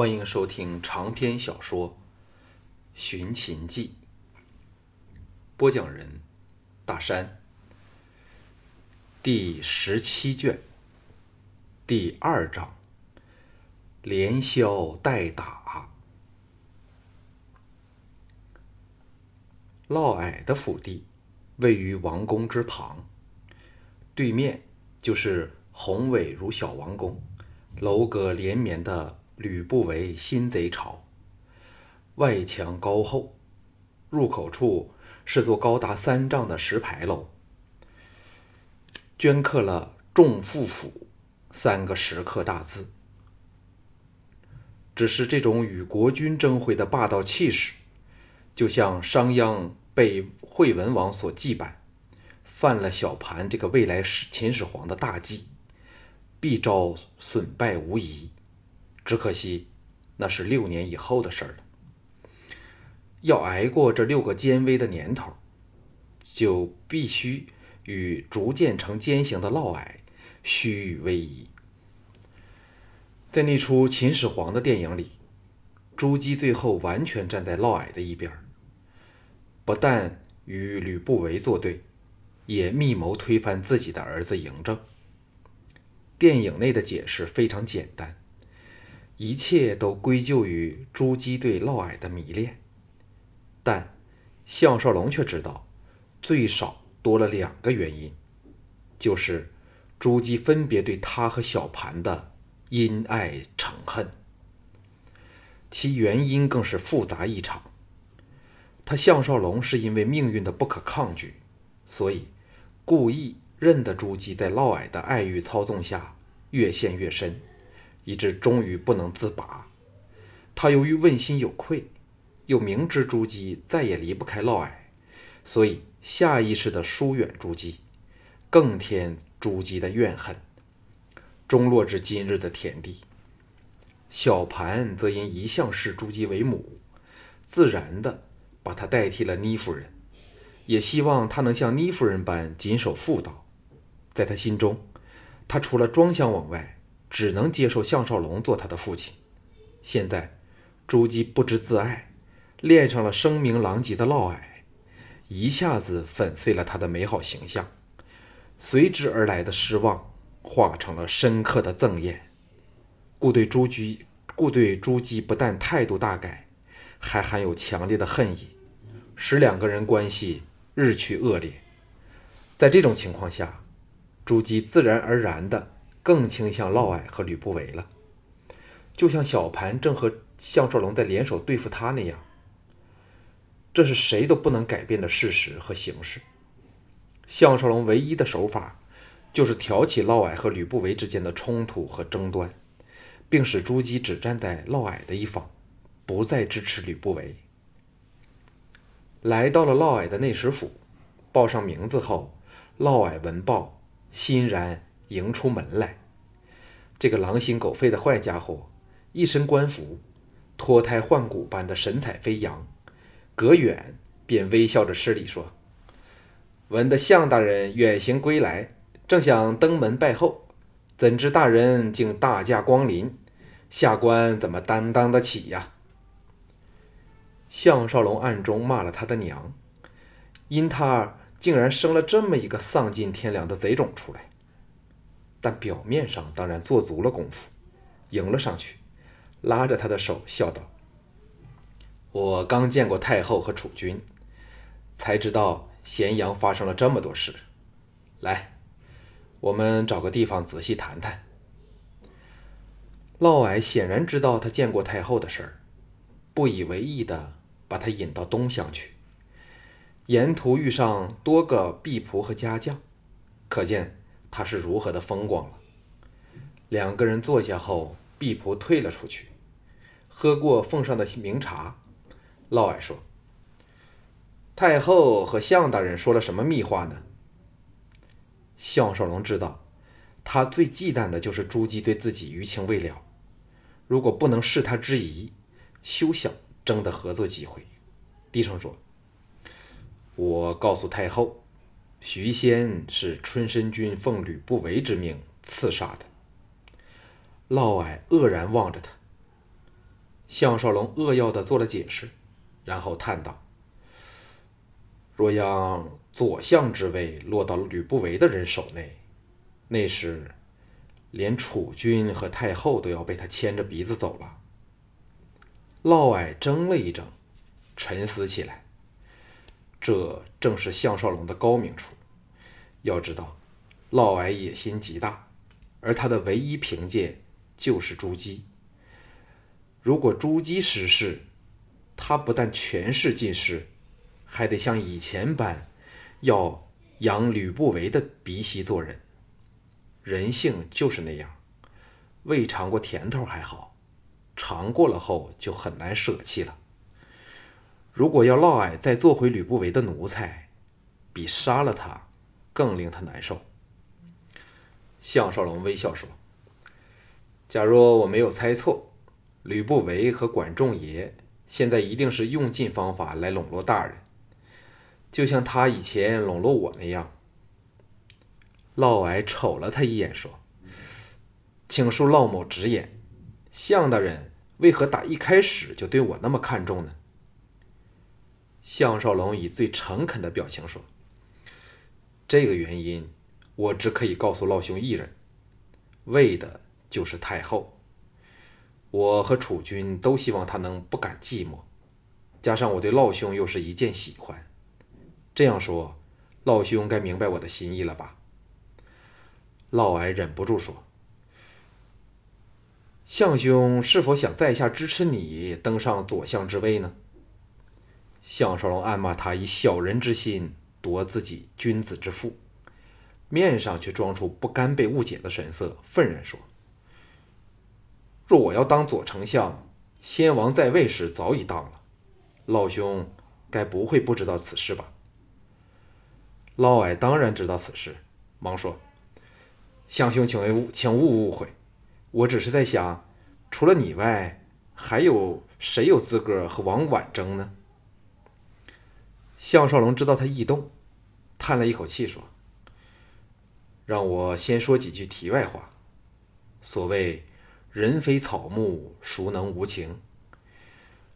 欢迎收听长篇小说《寻秦记》，播讲人：大山，第十七卷，第二章：连消带打。嫪毐的府邸位于王宫之旁，对面就是宏伟如小王宫、楼阁连绵的吕不韦新贼巢。外墙高厚，入口处是座高达三丈的石牌楼，镌刻了“众父府”三个石刻大字。只是这种与国君争辉的霸道气势，就像商鞅。被惠文王所祭拜，犯了小盘这个未来始秦始皇的大忌，必招损败无疑。只可惜，那是六年以后的事儿了。要挨过这六个艰危的年头，就必须与逐渐成奸行的嫪毐虚与委蛇。在那出秦始皇的电影里，朱姬最后完全站在嫪毐的一边。不但与吕不韦作对，也密谋推翻自己的儿子嬴政。电影内的解释非常简单，一切都归咎于朱姬对嫪毐的迷恋。但项少龙却知道，最少多了两个原因，就是朱姬分别对他和小盘的因爱成恨，其原因更是复杂异常。他项少龙是因为命运的不可抗拒，所以故意任得朱姬在嫪毐的爱欲操纵下越陷越深，以致终于不能自拔。他由于问心有愧，又明知朱姬再也离不开嫪毐，所以下意识地疏远朱姬，更添朱姬的怨恨，终落至今日的田地。小盘则因一向视朱姬为母，自然的。把她代替了倪夫人，也希望她能像倪夫人般谨守妇道。在他心中，他除了庄襄王外，只能接受项少龙做他的父亲。现在，朱姬不知自爱，恋上了声名狼藉的嫪毐，一下子粉碎了他的美好形象。随之而来的失望，化成了深刻的憎厌，故对朱姬，故对朱姬不但态度大改。还含有强烈的恨意，使两个人关系日趋恶劣。在这种情况下，朱姬自然而然的更倾向嫪毐和吕不韦了，就像小盘正和项少龙在联手对付他那样。这是谁都不能改变的事实和形势。项少龙唯一的手法，就是挑起嫪毐和吕不韦之间的冲突和争端，并使朱姬只站在嫪毐的一方。不再支持吕不韦，来到了嫪毐的内史府，报上名字后，嫪毐闻报，欣然迎出门来。这个狼心狗肺的坏家伙，一身官服，脱胎换骨般的神采飞扬，隔远便微笑着施礼说：“闻得项大人远行归来，正想登门拜候，怎知大人竟大驾光临，下官怎么担当得起呀？”项少龙暗中骂了他的娘，因他竟然生了这么一个丧尽天良的贼种出来。但表面上当然做足了功夫，迎了上去，拉着他的手笑道：“我刚见过太后和储君，才知道咸阳发生了这么多事。来，我们找个地方仔细谈谈。”嫪毐显然知道他见过太后的事儿，不以为意的。把他引到东厢去，沿途遇上多个婢仆和家将，可见他是如何的风光了。两个人坐下后，婢仆退了出去，喝过奉上的名茶。嫪毐说：“太后和项大人说了什么密话呢？”项少龙知道，他最忌惮的就是朱姬对自己余情未了，如果不能示他之疑，休想。争得合作机会，低声说：“我告诉太后，徐仙是春申君奉吕不韦之命刺杀的。”嫪毐愕然望着他，项少龙扼要的做了解释，然后叹道：“若让左相之位落到吕不韦的人手内，那时连楚君和太后都要被他牵着鼻子走了。”嫪毐怔了一怔，沉思起来。这正是项少龙的高明处。要知道，嫪毐野心极大，而他的唯一凭借就是朱姬。如果朱姬失势，他不但权势尽失，还得像以前般要扬吕不韦的鼻息做人。人性就是那样，未尝过甜头还好，尝过了后就很难舍弃了。如果要嫪毐再做回吕不韦的奴才，比杀了他更令他难受。项少龙微笑说：“假若我没有猜错。”吕不韦和管仲爷现在一定是用尽方法来笼络大人，就像他以前笼络我那样。嫪毐瞅了他一眼，说：“请恕嫪某直言，项大人为何打一开始就对我那么看重呢？”项少龙以最诚恳的表情说：“这个原因，我只可以告诉老兄一人，为的就是太后。”我和楚军都希望他能不感寂寞，加上我对老兄又是一见喜欢，这样说，老兄该明白我的心意了吧？嫪毐忍不住说：“项兄是否想在下支持你登上左相之位呢？”项少龙暗骂他以小人之心夺自己君子之腹，面上却装出不甘被误解的神色，愤然说。若我要当左丞相，先王在位时早已当了，老兄该不会不知道此事吧？嫪毐当然知道此事，忙说：“相兄，请勿请勿误会，我只是在想，除了你外，还有谁有资格和王婉争呢？”项少龙知道他异动，叹了一口气说：“让我先说几句题外话，所谓……”人非草木，孰能无情？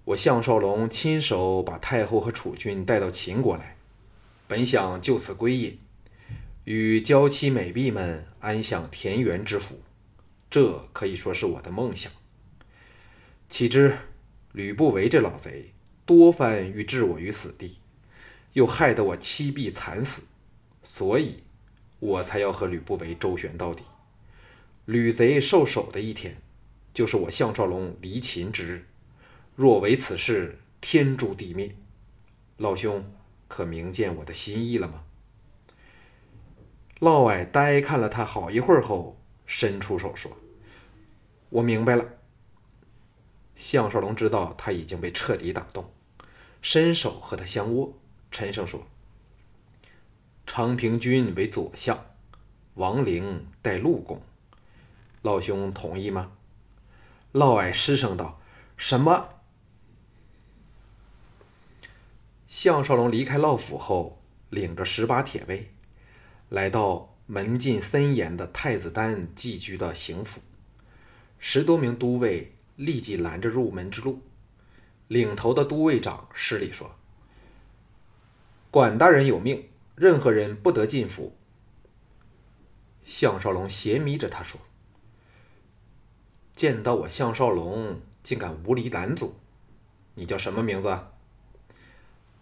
我项少龙亲手把太后和楚君带到秦国来，本想就此归隐，与娇妻美婢们安享田园之福，这可以说是我的梦想。岂知吕不韦这老贼多番欲置我于死地，又害得我妻婢惨死，所以我才要和吕不韦周旋到底。吕贼受首的一天。就是我项少龙离秦之日，若为此事，天诛地灭。老兄可明见我的心意了吗？嫪毐呆看了他好一会儿后，伸出手说：“我明白了。”项少龙知道他已经被彻底打动，伸手和他相握，沉声说：“昌平君为左相，王陵代陆公，老兄同意吗？”嫪毐失声道：“什么？”项少龙离开嫪府后，领着十八铁卫，来到门禁森严的太子丹寄居的邢府。十多名都尉立即拦着入门之路。领头的都尉长施礼说：“管大人有命，任何人不得进府。”项少龙斜眯着他说。见到我项少龙，竟敢无礼拦阻！你叫什么名字？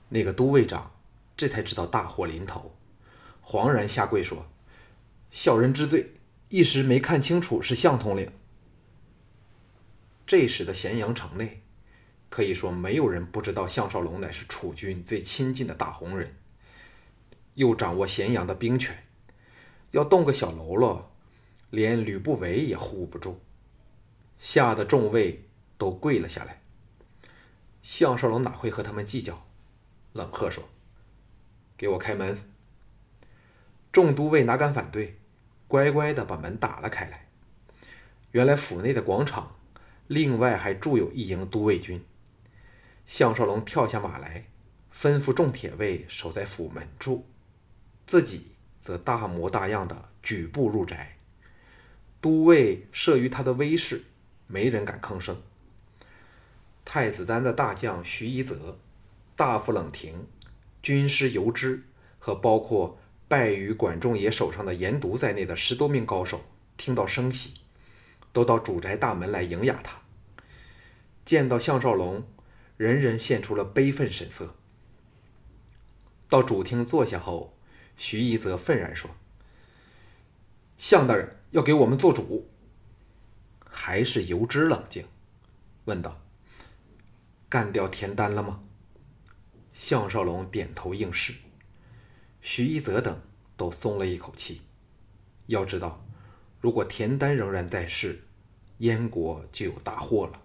那个都尉长这才知道大祸临头，惶然下跪说：“小人知罪，一时没看清楚是项统领。”这时的咸阳城内，可以说没有人不知道项少龙乃是楚军最亲近的大红人，又掌握咸阳的兵权，要动个小喽啰，连吕不韦也护不住。吓得众位都跪了下来。项少龙哪会和他们计较，冷喝说：“给我开门！”众都尉哪敢反对，乖乖的把门打了开来。原来府内的广场，另外还驻有一营都尉军。项少龙跳下马来，吩咐众铁卫守在府门处，自己则大模大样的举步入宅。都尉慑于他的威势。没人敢吭声。太子丹的大将徐一泽、大夫冷庭、军师游之和包括败于管仲爷手上的严独在内的十多名高手，听到声息，都到主宅大门来迎压他。见到项少龙，人人现出了悲愤神色。到主厅坐下后，徐一泽愤然说：“项大人要给我们做主。”还是游之冷静，问道：“干掉田丹了吗？”项少龙点头应是。徐一泽等都松了一口气。要知道，如果田丹仍然在世，燕国就有大祸了。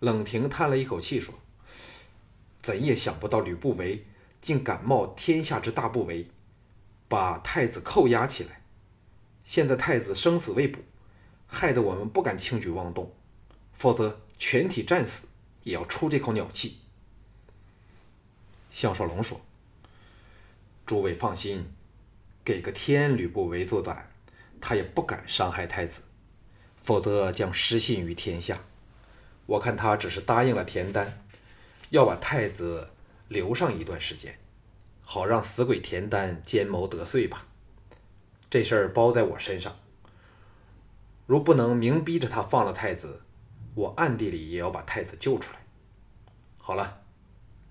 冷亭叹了一口气说：“怎也想不到吕不韦竟敢冒天下之大不韪，把太子扣押起来。现在太子生死未卜，害得我们不敢轻举妄动，否则全体战死也要出这口鸟气。”项少龙说。诸位放心，给个天，吕不韦作胆，他也不敢伤害太子，否则将失信于天下。我看他只是答应了田丹，要把太子留上一段时间，好让死鬼田丹奸谋得遂吧。这事儿包在我身上。如不能明逼着他放了太子，我暗地里也要把太子救出来。好了，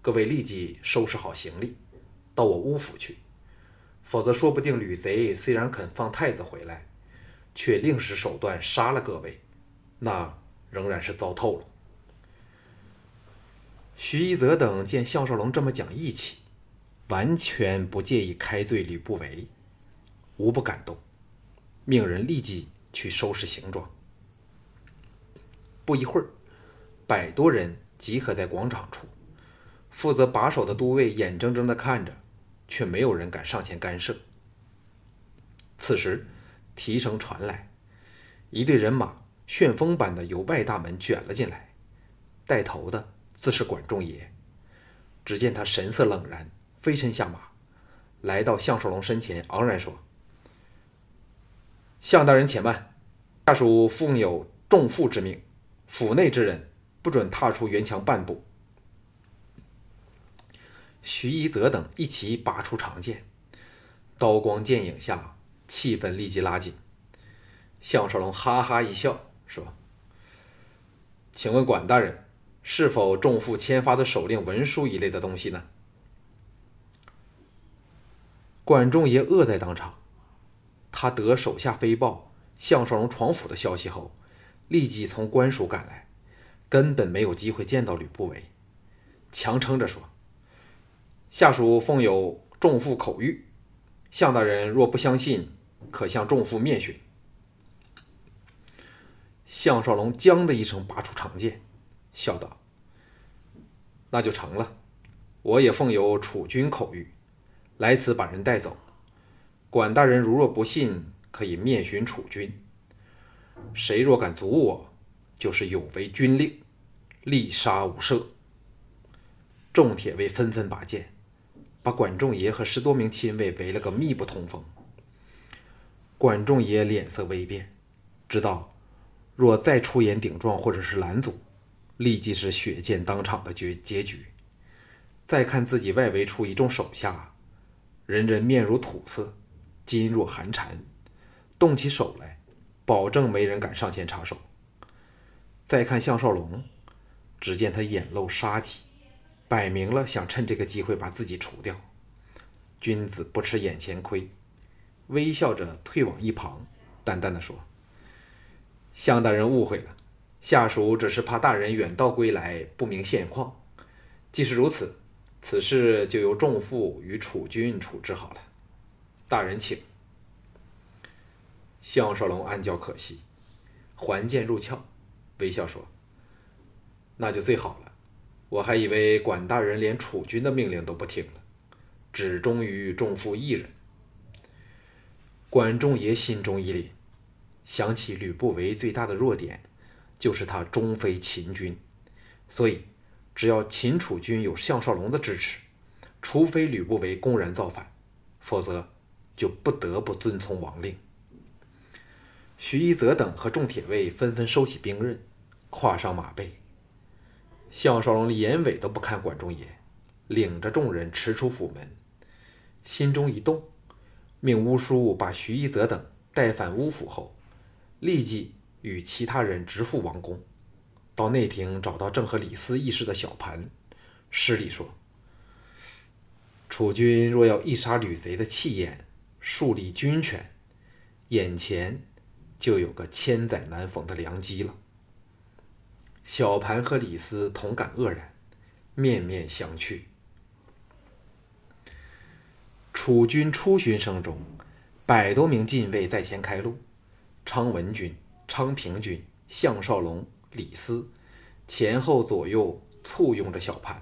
各位立即收拾好行李。到我乌府去，否则说不定吕贼虽然肯放太子回来，却另使手段杀了各位，那仍然是糟透了。徐一泽等见项少龙这么讲义气，完全不介意开罪吕不韦，无不感动，命人立即去收拾行装。不一会儿，百多人集合在广场处，负责把守的都尉眼睁睁地看着。却没有人敢上前干涉。此时，提绳传来，一队人马旋风般的由外大门卷了进来，带头的自是管仲爷。只见他神色冷然，飞身下马，来到项少龙身前，昂然说：“项大人且慢，下属奉有重负之命，府内之人不准踏出园墙半步。”徐一泽等一齐拔出长剑，刀光剑影下，气氛立即拉紧。项少龙哈哈一笑，说：“请问管大人，是否重负签发的手令、文书一类的东西呢？”管仲爷愕在当场。他得手下飞报项少龙闯府的消息后，立即从官署赶来，根本没有机会见到吕不韦，强撑着说。下属奉有重父口谕，项大人若不相信，可向重父面询。项少龙“将”的一声拔出长剑，笑道：“那就成了。我也奉有楚军口谕，来此把人带走。管大人如若不信，可以面询楚军。谁若敢阻我，就是有违军令，立杀无赦。”众铁卫纷纷拔剑。把管仲爷和十多名亲卫围了个密不通风。管仲爷脸色微变，知道若再出言顶撞或者是拦阻，立即是血溅当场的结结局。再看自己外围处一众手下，人人面如土色，噤若寒蝉，动起手来，保证没人敢上前插手。再看项少龙，只见他眼露杀机。摆明了想趁这个机会把自己除掉。君子不吃眼前亏，微笑着退往一旁，淡淡的说：“向大人误会了，下属只是怕大人远道归来，不明现况。既是如此，此事就由仲父与楚军处置好了。大人请。”项少龙暗叫可惜，还剑入鞘，微笑说：“那就最好了。”我还以为管大人连楚军的命令都不听了，只忠于仲父一人。管仲爷心中一凛，想起吕不韦最大的弱点就是他终非秦军，所以只要秦楚军有项少龙的支持，除非吕不韦公然造反，否则就不得不遵从王令。徐一泽等和众铁卫纷纷收起兵刃，跨上马背。项少龙连尾都不看管仲爷，领着众人驰出府门，心中一动，命乌叔把徐一泽等带返乌府后，立即与其他人直赴王宫，到内廷找到正和李斯议事的小盘，施礼说：“楚军若要一杀吕贼的气焰，树立军权，眼前就有个千载难逢的良机了。”小盘和李斯同感愕然，面面相觑。楚军出巡声中，百多名禁卫在前开路。昌文君、昌平君、项少龙、李斯前后左右簇拥着小盘，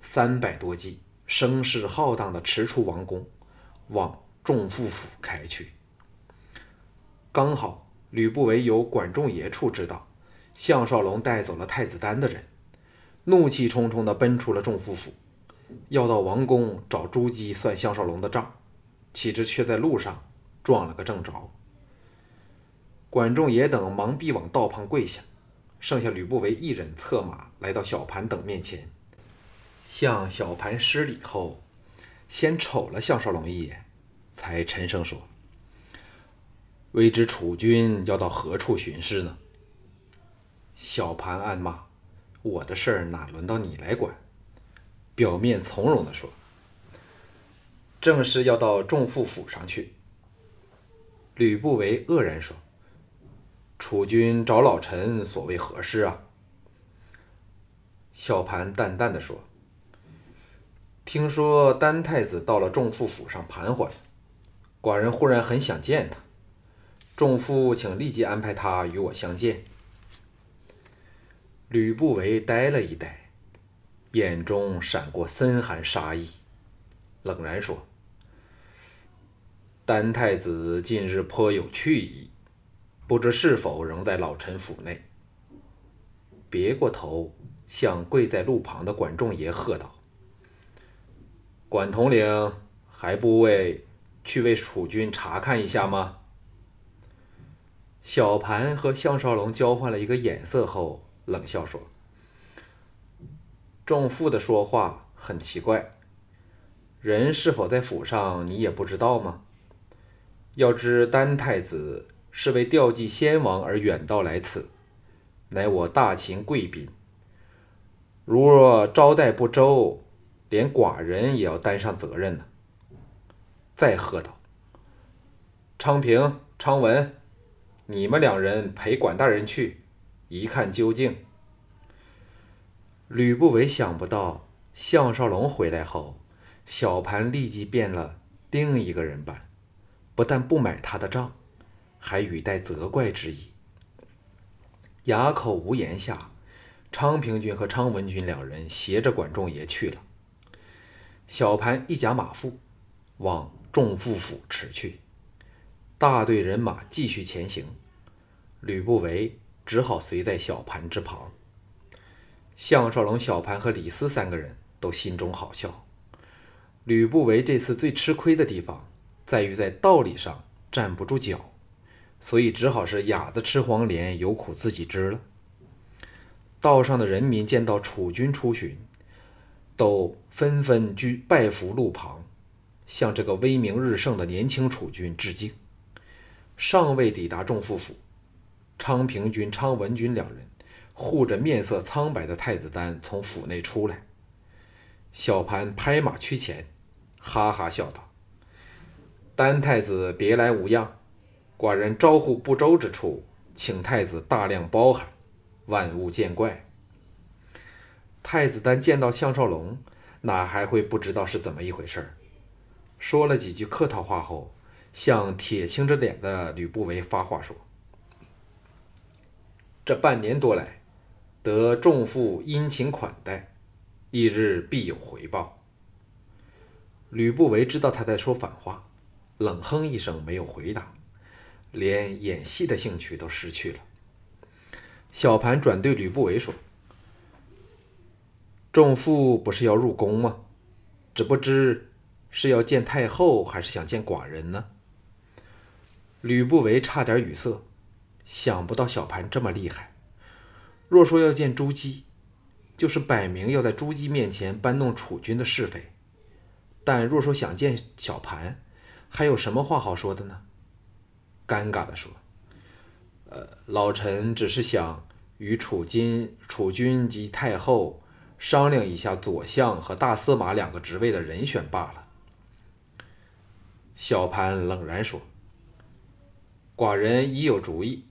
三百多骑声势浩荡的驰出王宫，往仲父府开去。刚好吕不韦由管仲爷处知道。项少龙带走了太子丹的人，怒气冲冲地奔出了仲父府，要到王宫找朱姬算项少龙的账，岂知却在路上撞了个正着。管仲也等忙逼往道旁跪下，剩下吕不韦一人策马来到小盘等面前，向小盘施礼后，先瞅了项少龙一眼，才沉声说：“未知楚军要到何处巡视呢？”小盘暗骂：“我的事儿哪轮到你来管？”表面从容地说：“正是要到仲父府上去。”吕不韦愕然说：“楚军找老臣，所谓何事啊？”小盘淡淡的说：“听说丹太子到了仲父府上盘桓，寡人忽然很想见他，仲父请立即安排他与我相见。”吕不韦呆了一呆，眼中闪过森寒杀意，冷然说：“丹太子近日颇有去意，不知是否仍在老臣府内？”别过头，向跪在路旁的管仲爷喝道：“管统领，还不为去为楚军查看一下吗？”小盘和项少龙交换了一个眼色后。冷笑说：“仲父的说话很奇怪，人是否在府上，你也不知道吗？要知丹太子是为吊祭先王而远道来此，乃我大秦贵宾。如若招待不周，连寡人也要担上责任呢。”再喝道：“昌平、昌文，你们两人陪管大人去。”一看究竟，吕不韦想不到项少龙回来后，小盘立即变了另一个人般，不但不买他的账，还语带责怪之意。哑口无言下，昌平君和昌文君两人携着管仲爷去了。小盘一甲马腹，往仲父府驰去。大队人马继续前行，吕不韦。只好随在小盘之旁。项少龙、小盘和李斯三个人都心中好笑。吕不韦这次最吃亏的地方，在于在道理上站不住脚，所以只好是哑子吃黄连，有苦自己知了。道上的人民见到楚军出巡，都纷纷居拜伏路旁，向这个威名日盛的年轻楚军致敬。尚未抵达仲父府。昌平君、昌文君两人护着面色苍白的太子丹从府内出来，小盘拍马趋前，哈哈笑道：“丹太子别来无恙，寡人招呼不周之处，请太子大量包涵，万勿见怪。”太子丹见到项少龙，哪还会不知道是怎么一回事儿说了几句客套话后，向铁青着脸的吕不韦发话说。这半年多来，得众父殷勤款待，一日必有回报。吕不韦知道他在说反话，冷哼一声，没有回答，连演戏的兴趣都失去了。小盘转对吕不韦说：“众父不是要入宫吗？只不知是要见太后，还是想见寡人呢？”吕不韦差点语塞。想不到小盘这么厉害。若说要见朱姬，就是摆明要在朱姬面前搬弄楚军的是非。但若说想见小盘，还有什么话好说的呢？尴尬地说：“呃，老臣只是想与楚军、楚君及太后商量一下左相和大司马两个职位的人选罢了。”小盘冷然说：“寡人已有主意，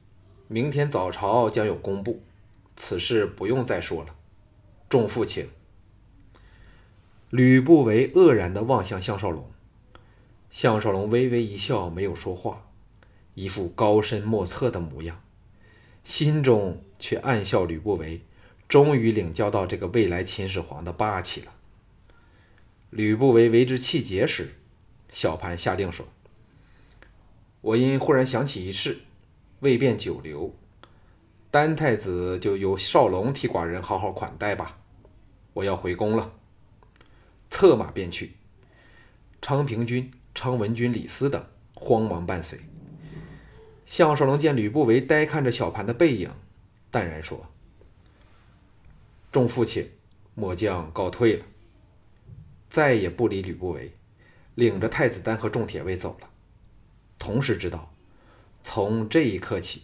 明天早朝将有公布，此事不用再说了。”众父请。吕不韦愕然地望向项少龙，项少龙微微一笑，没有说话。一副高深莫测的模样，心中却暗笑吕不韦终于领教到这个未来秦始皇的霸气了。吕不韦为之气结时，小盘下令说：“我因忽然想起一事，未便久留，丹太子就由少龙替寡人好好款待吧。我要回宫了。”策马便去，昌平君、昌文君李斯等慌忙伴随。项少龙见吕不韦呆看着小盘的背影，淡然说：“众父亲，末将告退了。”再也不理吕不韦，领着太子丹和众铁卫走了。同时知道，从这一刻起，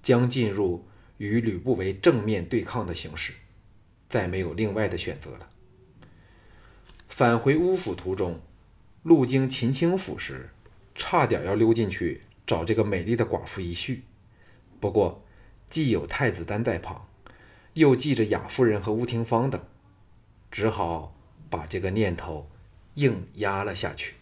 将进入与吕不韦正面对抗的形势，再没有另外的选择了。返回乌府途中，路经秦清府时，差点要溜进去。找这个美丽的寡妇一叙，不过既有太子丹在旁，又记着雅夫人和吴廷芳等，只好把这个念头硬压了下去。